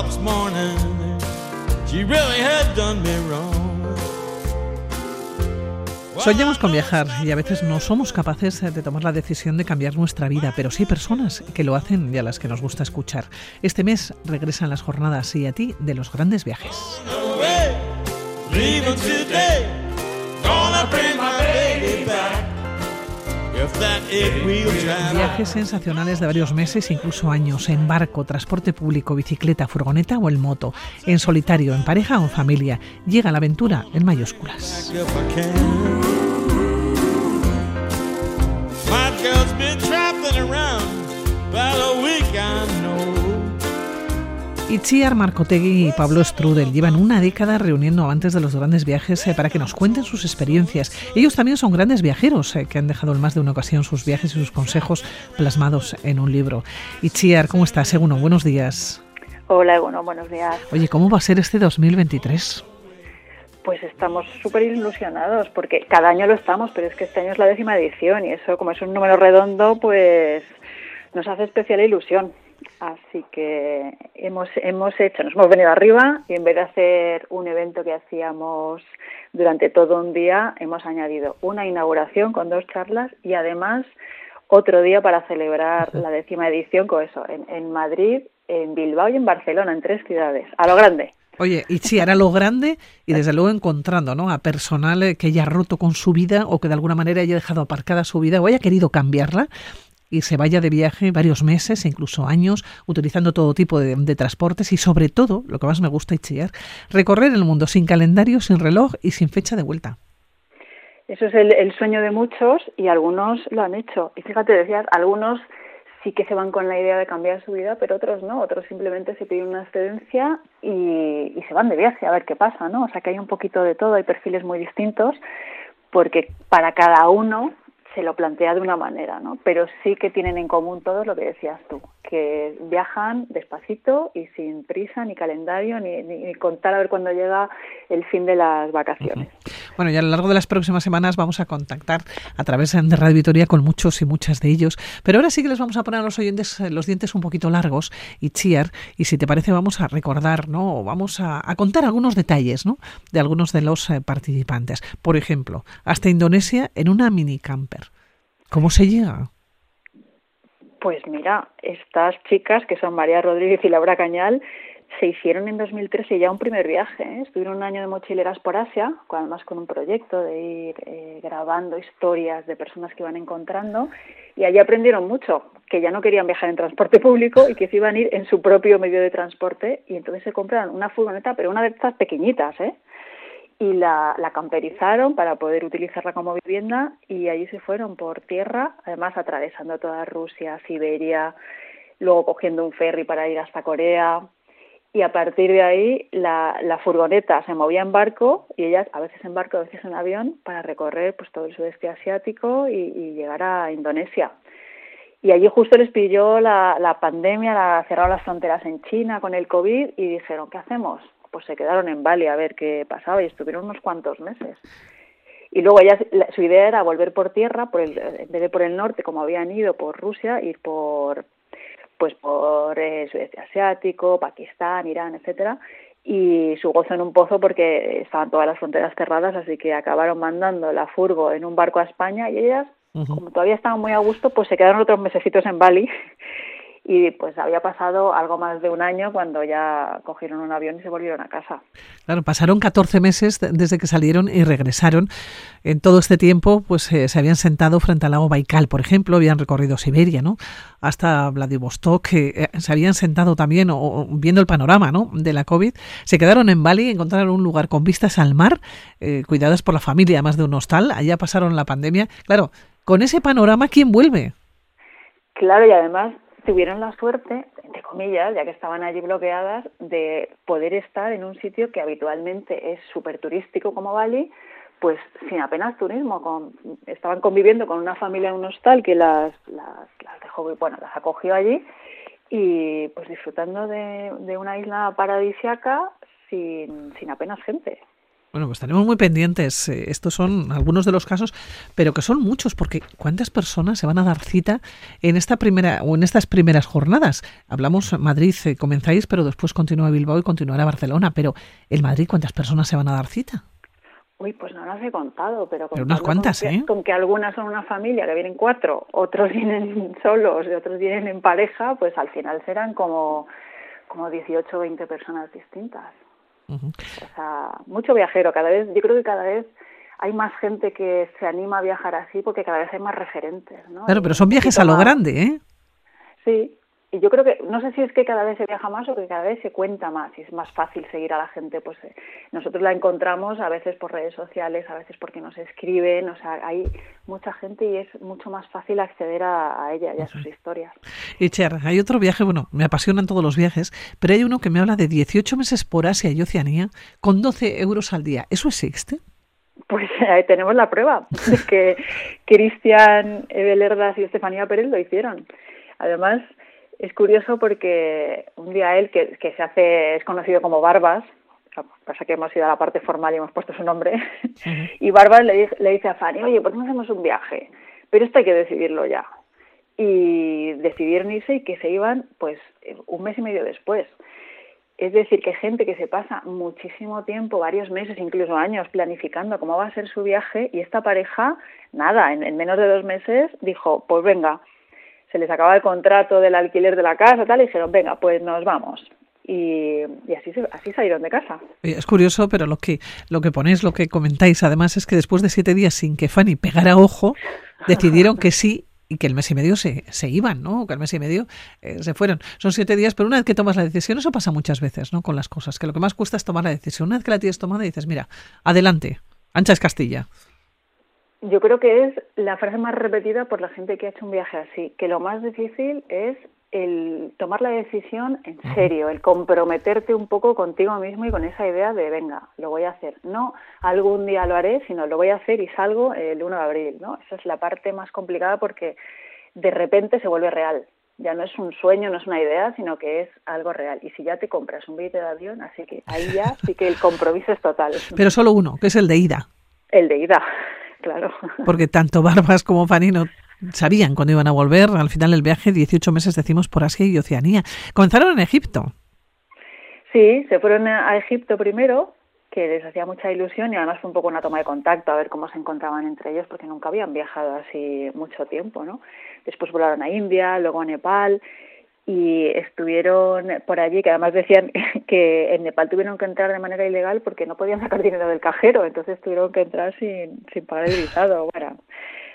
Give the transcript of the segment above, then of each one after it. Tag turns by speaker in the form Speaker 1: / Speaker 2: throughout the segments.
Speaker 1: Up this morning, she really had done me wrong.
Speaker 2: Soñamos con viajar y a veces no somos capaces de tomar la decisión de cambiar nuestra vida, pero sí hay personas que lo hacen y a las que nos gusta escuchar. Este mes regresan las jornadas y a ti de los grandes viajes. Viajes sensacionales de varios meses, incluso años, en barco, transporte público, bicicleta, furgoneta o en moto, en solitario, en pareja o en familia. Llega la aventura en mayúsculas. Itziar Marcotegui y Pablo Strudel llevan una década reuniendo amantes de los grandes viajes eh, para que nos cuenten sus experiencias. Ellos también son grandes viajeros eh, que han dejado en más de una ocasión sus viajes y sus consejos plasmados en un libro. Itziar, ¿cómo estás? Seguno, buenos días.
Speaker 3: Hola, bueno, buenos días.
Speaker 2: Oye, ¿cómo va a ser este 2023?
Speaker 3: Pues estamos súper ilusionados porque cada año lo estamos, pero es que este año es la décima edición y eso, como es un número redondo, pues nos hace especial ilusión. Así que hemos, hemos hecho, nos hemos venido arriba y en vez de hacer un evento que hacíamos durante todo un día, hemos añadido una inauguración con dos charlas y además otro día para celebrar la décima edición con eso, en, en Madrid, en Bilbao y en Barcelona, en tres ciudades, a lo grande.
Speaker 2: Oye, Itziar, a lo grande y desde luego encontrando ¿no? a personal que haya roto con su vida o que de alguna manera haya dejado aparcada su vida o haya querido cambiarla y se vaya de viaje varios meses, incluso años, utilizando todo tipo de, transportes y sobre todo, lo que más me gusta, Itziar, recorrer el mundo sin calendario, sin reloj y sin fecha de vuelta.
Speaker 3: Eso es el, el sueño de muchos y algunos lo han hecho. Y fíjate, decías, algunos sí que se van con la idea de cambiar su vida, pero otros no, otros simplemente se piden una excedencia y, y se van de viaje a ver qué pasa, ¿no? O sea que hay un poquito de todo, hay perfiles muy distintos, porque para cada uno se lo plantea de una manera, ¿no? Pero sí que tienen en común todos lo que decías tú, que viajan despacito y sin prisa, ni calendario, ni, contar a ver cuándo llega el fin de las vacaciones.
Speaker 2: Bueno, y a lo largo de las próximas semanas vamos a contactar a través de Radio Vitoria con muchos y muchas de ellos. Pero ahora sí que les vamos a poner a los oyentes eh, los dientes un poquito largos y chiar. Y si te parece, vamos a recordar, ¿no? O vamos a, a contar algunos detalles, ¿no? De algunos de los eh, participantes. Por ejemplo, hasta Indonesia en una mini camper. ¿Cómo se llega?
Speaker 3: Pues mira, estas chicas, que son María Rodríguez y Laura Cañal, se hicieron en 2013 ya un primer viaje. ¿eh? Estuvieron un año de mochileras por Asia, además con un proyecto de ir eh, grabando historias de personas que iban encontrando. Y allí aprendieron mucho, que ya no querían viajar en transporte público y que se iban a ir en su propio medio de transporte. Y entonces se compraron una furgoneta, pero una de estas pequeñitas, ¿eh? Y la, camperizaron para poder utilizarla como vivienda y allí se fueron por tierra, además atravesando toda Rusia, Siberia, luego cogiendo un ferry para ir hasta Corea y a partir de ahí la, la furgoneta se movía en barco y ellas a veces en barco, a veces en avión para recorrer pues todo el sudeste asiático y, y llegar a Indonesia. Y allí justo les pilló la, la pandemia, la, cerraron las fronteras en China con el COVID y dijeron, ¿qué hacemos? Pues se quedaron en Bali a ver qué pasaba y estuvieron unos cuantos meses. Y luego su idea era volver por tierra, por el, en vez de por el norte, como habían ido por Rusia, ir por pues por eh, sudeste asiático, Pakistán, Irán, etcétera, y su gozo en un pozo porque estaban todas las fronteras cerradas, así que acabaron mandando la furgo en un barco a España y ellas, como todavía estaban muy a gusto, pues se quedaron otros mesecitos en Bali y pues había pasado algo más de un año cuando ya cogieron un avión y se volvieron a casa.
Speaker 2: Claro, pasaron 14 meses de- desde que salieron y regresaron. En todo este tiempo, pues eh, se habían sentado frente al lago Baikal, por ejemplo, habían recorrido Siberia, ¿no? Hasta Vladivostok, que eh, se habían sentado también o, o viendo el panorama, ¿no? De la COVID. Se quedaron en Bali, encontraron un lugar con vistas al mar, eh, cuidadas por la familia, además de un hostal. Allá pasaron la pandemia. Claro, con ese panorama, ¿quién vuelve?
Speaker 3: Claro, y además tuvieron la suerte, entre comillas, ya que estaban allí bloqueadas, de poder estar en un sitio que habitualmente es súper turístico como Bali, pues sin apenas turismo. Con, estaban conviviendo con una familia en un hostal que las, las, las dejó, bueno, las acogió allí y pues disfrutando de, de una isla paradisiaca sin, sin apenas gente.
Speaker 2: Bueno, pues tenemos muy pendientes. Eh, estos son algunos de los casos, pero que son muchos, porque ¿cuántas personas se van a dar cita en esta primera o en estas primeras jornadas? Hablamos Madrid, eh, comenzáis, pero después continúa Bilbao y continuará Barcelona. Pero el Madrid, ¿cuántas personas se van a dar cita?
Speaker 3: Uy, pues no las he contado, pero,
Speaker 2: pero unas cuantas,
Speaker 3: con
Speaker 2: ¿eh?
Speaker 3: con que algunas son una familia, que vienen cuatro, otros vienen solos y otros vienen en pareja, pues al final serán como, como 18 o 20 personas distintas. O sea, mucho viajero, cada vez, yo creo que cada vez hay más gente que se anima a viajar así porque cada vez hay más referentes, ¿no?
Speaker 2: Claro, pero son viajes a lo grande, ¿eh?
Speaker 3: Sí, y yo creo que, no sé si es que cada vez se viaja más o que cada vez se cuenta más y es más fácil seguir a la gente. Pues eh, nosotros la encontramos a veces por redes sociales, a veces porque nos escriben, o sea, hay mucha gente y es mucho más fácil acceder a, ella y a sus historias.
Speaker 2: Y Cher, hay otro viaje, bueno, me apasionan todos los viajes, pero hay uno que me habla de 18 meses por Asia y Oceanía con 12 euros al día. ¿Eso existe?
Speaker 3: Pues ahí tenemos la prueba de que Cristian Ebelerdas y Estefanía Pérez lo hicieron. Además, es curioso porque un día él, que, que se hace, es conocido como Barbas, pasa que hemos ido a la parte formal y hemos puesto su nombre, y Barbas le, le dice a Fanny, oye, ¿por qué no hacemos un viaje? Pero esto hay que decidirlo ya. Y decidieron irse y que se iban pues un mes y medio después. Es decir, que gente que se pasa muchísimo tiempo, varios meses, incluso años, planificando cómo va a ser su viaje y esta pareja, nada, en, en menos de dos meses dijo, pues venga, se les acaba el contrato del alquiler de la casa, tal, y dijeron, venga, pues nos vamos. Y, así, así salieron de casa.
Speaker 2: Es curioso, pero lo que, lo que ponéis, lo que comentáis, además, es que después de siete días sin que Fanny pegara ojo, decidieron que sí y que el mes y medio se, se iban, ¿no? Que el mes y medio eh, se fueron. Son siete días, pero una vez que tomas la decisión, eso pasa muchas veces, ¿no? Con las cosas, que lo que más cuesta es tomar la decisión. Una vez que la tienes tomada, dices, mira, adelante, ancha es Castilla.
Speaker 3: Yo creo que es la frase más repetida por la gente que ha hecho un viaje así, que lo más difícil es el tomar la decisión en serio, el comprometerte un poco contigo mismo y con esa idea de, venga, lo voy a hacer. No algún día lo haré, sino lo voy a hacer y salgo el 1 de abril, ¿no? Esa es la parte más complicada porque de repente se vuelve real. Ya no es un sueño, no es una idea, sino que es algo real. Y si ya te compras un billete de avión, así que ahí ya sí que el compromiso es total.
Speaker 2: Pero solo uno, que es el de ida.
Speaker 3: El de ida claro.
Speaker 2: Porque tanto Barbas como Fanny no sabían cuándo iban a volver. Al final del viaje, 18 meses decimos por Asia y Oceanía. Comenzaron en Egipto.
Speaker 3: Sí, se fueron a Egipto primero, que les hacía mucha ilusión y además fue un poco una toma de contacto a ver cómo se encontraban entre ellos porque nunca habían viajado así mucho tiempo, ¿no? Después volaron a India, luego a Nepal y estuvieron por allí, que además decían que en Nepal tuvieron que entrar de manera ilegal porque no podían sacar dinero del cajero, entonces tuvieron que entrar sin, sin pagar el visado. Bueno,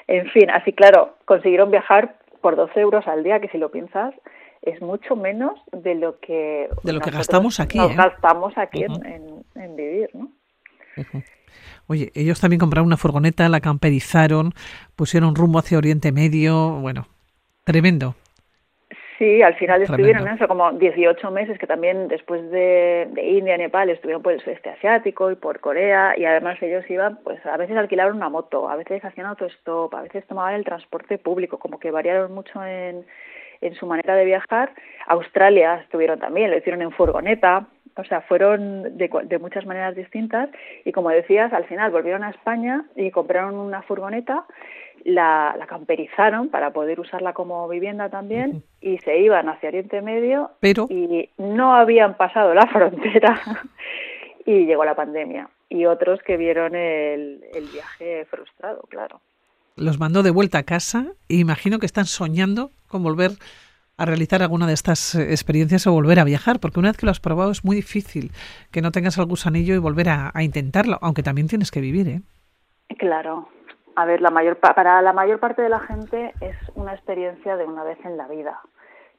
Speaker 3: en fin, así claro, consiguieron viajar por 12 euros al día, que si lo piensas es mucho menos de lo que
Speaker 2: de lo que gastamos aquí
Speaker 3: nos
Speaker 2: ¿eh?
Speaker 3: gastamos aquí en, en, vivir no
Speaker 2: Oye, ellos también compraron una furgoneta, la camperizaron, pusieron rumbo hacia Oriente Medio, bueno, tremendo.
Speaker 3: Sí, al final estuvieron eso como 18 meses que también después de, de India, Nepal estuvieron por el sudeste asiático y por Corea y además ellos iban, pues a veces alquilaron una moto, a veces hacían autostop, a veces tomaban el transporte público, como que variaron mucho en, en su manera de viajar. Australia estuvieron también, lo hicieron en furgoneta, o sea, fueron de, de, muchas maneras distintas y como decías, al final volvieron a España y compraron una furgoneta la, la, camperizaron para poder usarla como vivienda también y se iban hacia Oriente Medio
Speaker 2: Pero...
Speaker 3: y no habían pasado la frontera y llegó la pandemia y otros que vieron el, el viaje frustrado, claro.
Speaker 2: Los mandó de vuelta a casa e imagino que están soñando con volver a realizar alguna de estas eh, experiencias o volver a viajar, porque una vez que lo has probado es muy difícil que no tengas el gusanillo y volver a, a intentarlo, aunque también tienes que vivir, ¿eh?
Speaker 3: Claro, a ver, la mayor, para la mayor parte de la gente es una experiencia de una vez en la vida,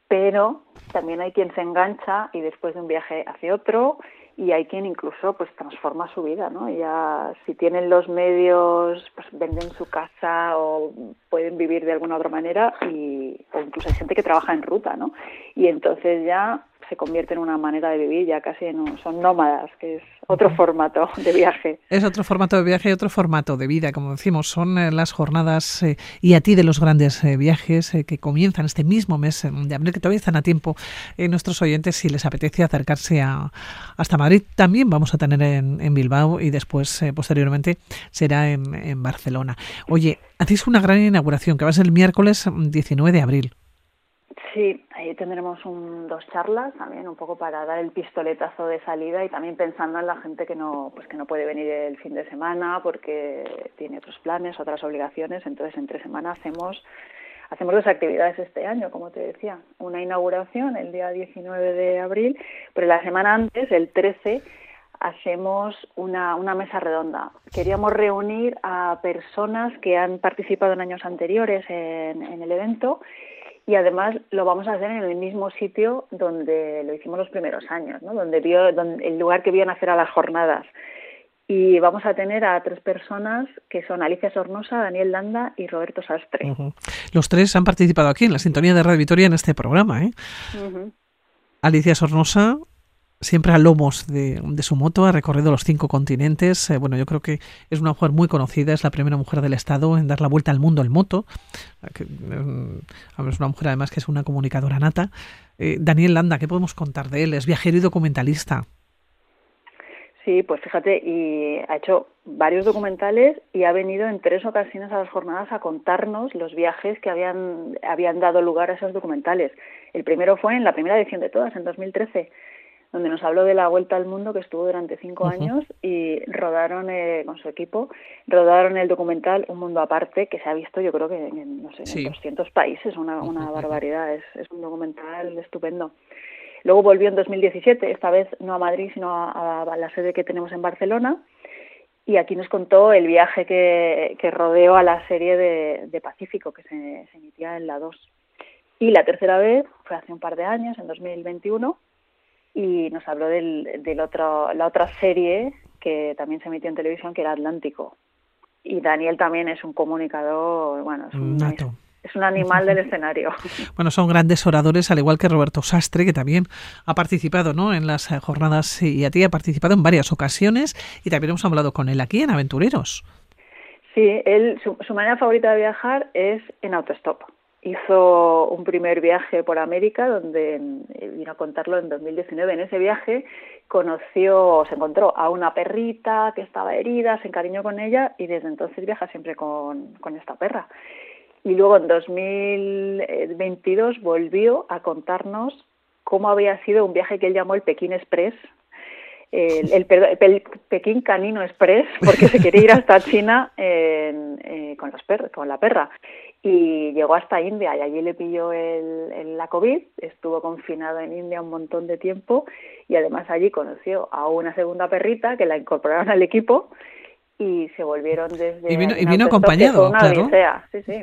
Speaker 3: pero también hay quien se engancha y después de un viaje hace otro y hay quien incluso pues transforma su vida, ¿no? Ya si tienen los medios, pues venden su casa o pueden vivir de alguna otra manera y o incluso hay gente que trabaja en ruta, ¿no? Y entonces ya se convierte en una manera de vivir, ya casi no, son nómadas, que es otro formato de viaje.
Speaker 2: Es otro formato de viaje y otro formato de vida, como decimos, son eh, las jornadas eh, y a ti de los grandes eh, viajes que comienzan este mismo mes de abril, que todavía están a tiempo nuestros oyentes si les apetece acercarse a, hasta Madrid. También vamos a tener en, en Bilbao y después, posteriormente, será en, en Barcelona. Oye, hacéis una gran inauguración que va a ser el miércoles 19 de abril.
Speaker 3: Sí, ahí tendremos un, dos charlas también, un poco para dar el pistoletazo de salida y también pensando en la gente que no, pues que no puede venir el fin de semana porque tiene otros planes, otras obligaciones. Entonces, entre semana hacemos hacemos dos actividades este año, como te decía. Una inauguración el día 19 de abril, pero la semana antes, el 13, hacemos una, una mesa redonda. Queríamos reunir a personas que han participado en años anteriores en, en el evento y además lo vamos a hacer en el mismo sitio donde lo hicimos los primeros años, ¿no? donde vio, donde, el lugar que vio nacer a las jornadas. Y vamos a tener a tres personas que son Alicia Sornosa, Daniel Landa y Roberto Sastre.
Speaker 2: Los tres han participado aquí en la sintonía de Radio Vitoria en este programa. ¿eh? Alicia Sornosa, siempre a lomos de, su moto, ha recorrido los cinco continentes. Eh, bueno, yo creo que es una mujer muy conocida, es la primera mujer del Estado en dar la vuelta al mundo en moto. Eh, es una mujer además que es una comunicadora nata. Eh, Daniel Landa, ¿qué podemos contar de él? Es viajero y documentalista.
Speaker 3: Sí, pues fíjate, y ha hecho varios documentales y ha venido en tres ocasiones a las jornadas a contarnos los viajes que habían, habían dado lugar a esos documentales. El primero fue en la primera edición de todas, en 2013 donde nos habló de la vuelta al mundo que estuvo durante cinco años y rodaron eh, con su equipo, rodaron el documental Un Mundo Aparte, que se ha visto yo creo que en, no sé, en 200 países, una, una barbaridad, es, es un documental estupendo. Luego volvió en 2017, esta vez no a Madrid, sino a, la sede que tenemos en Barcelona, y aquí nos contó el viaje que, que rodeó a la serie de, de Pacífico, que se, se emitía en la 2. Y la tercera vez fue hace un par de años, en 2021, y nos habló del, del otro, la otra serie que también se emitió en televisión, que era Atlántico. Y Daniel también es un comunicador, bueno, es un, Es, un animal del escenario.
Speaker 2: Bueno, son grandes oradores, al igual que Roberto Sastre, que también ha participado ¿no? en las eh, jornadas y a ti ha participado en varias ocasiones y también hemos hablado con él aquí en Aventureros.
Speaker 3: Sí, él, su, su manera favorita de viajar es en autostop hizo un primer viaje por América donde eh, vino a contarlo en 2019. En ese viaje conoció, se encontró a una perrita que estaba herida, se encariñó con ella y desde entonces viaja siempre con, esta perra. Y luego en 2022 volvió a contarnos cómo había sido un viaje que él llamó el Pekín Express, el, el, Pekín Canino Express, porque se quería ir hasta China eh, con la perra y llegó hasta India y allí le pilló el, la COVID, estuvo confinado en India un montón de tiempo y además allí conoció a una segunda perrita que la incorporaron al equipo y se volvieron desde...
Speaker 2: Y vino, y vino acompañado, claro.
Speaker 3: Sí, sí.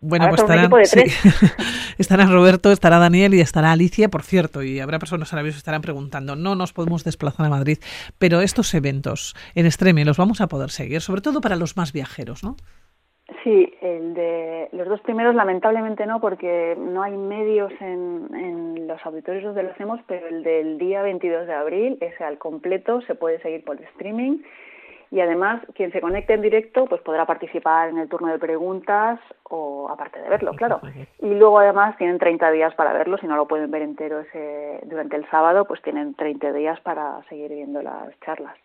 Speaker 2: Bueno, pues estarán, estará Roberto, estará Daniel y estará Alicia, por cierto, y habrá personas ahora mismo que estarán preguntando, no nos podemos desplazar a Madrid, pero estos eventos en Extreme los vamos a poder seguir, sobre todo para los más viajeros, ¿no?
Speaker 3: Sí, el de los dos primeros lamentablemente no, porque no hay medios en, en los auditorios donde lo hacemos, pero el del día 22 de abril, ese al completo, se puede seguir por streaming y además quien se conecte en directo pues podrá participar en el turno de preguntas o aparte de verlo, claro. Y luego además tienen 30 días para verlo, si no lo pueden ver entero ese durante el sábado, pues tienen 30 días para seguir viendo las charlas.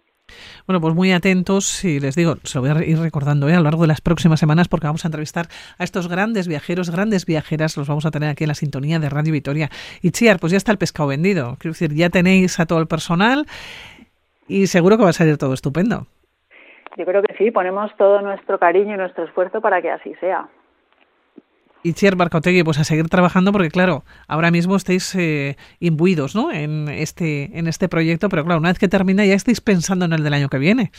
Speaker 2: Bueno, pues muy atentos y les digo, se lo voy a ir recordando ¿eh? a lo largo de las próximas semanas porque vamos a entrevistar a estos grandes viajeros, grandes viajeras, los vamos a tener aquí en la sintonía de Radio Vitoria. Y Chiar, pues ya está el pescado vendido. Quiero decir, ya tenéis a todo el personal y seguro que va a salir todo estupendo.
Speaker 3: Yo creo que sí, ponemos todo nuestro cariño y nuestro esfuerzo para que así sea.
Speaker 2: Y Chier Barcotegui, pues a seguir trabajando porque claro, ahora mismo estáis eh, imbuidos ¿no? en, este, en este proyecto, pero claro, una vez que termina ya estáis pensando en el del año que viene.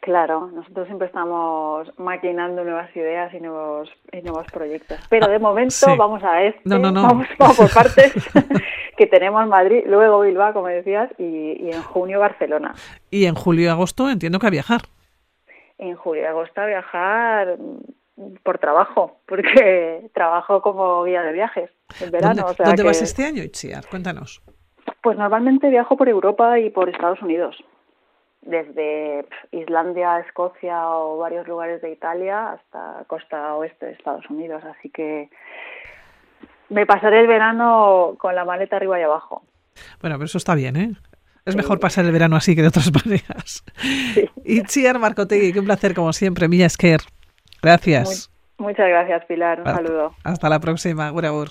Speaker 3: Claro, nosotros siempre estamos maquinando nuevas ideas y nuevos, y nuevos proyectos. Pero de momento vamos a este, Vamos, por partes, que tenemos Madrid, luego Bilbao, como decías, y, y en junio Barcelona.
Speaker 2: Y en julio y agosto entiendo que a viajar.
Speaker 3: En julio y agosto a viajar por trabajo, porque trabajo como guía de viajes en verano.
Speaker 2: ¿Dónde, ¿dónde vas este año, Itziar? Cuéntanos.
Speaker 3: Pues normalmente viajo por Europa y por Estados Unidos, desde Islandia, Escocia o varios lugares de Italia hasta costa oeste de Estados Unidos, así que me pasaré el verano con la maleta arriba y abajo.
Speaker 2: Bueno, pero eso está bien, ¿eh? Es mejor pasar el verano así que de otras maneras. Sí. Itziar Marcotegui, qué un placer como siempre. Milla Esquer. Gracias.
Speaker 3: muchas gracias, Pilar. Un saludo.
Speaker 2: Hasta la próxima. Agur,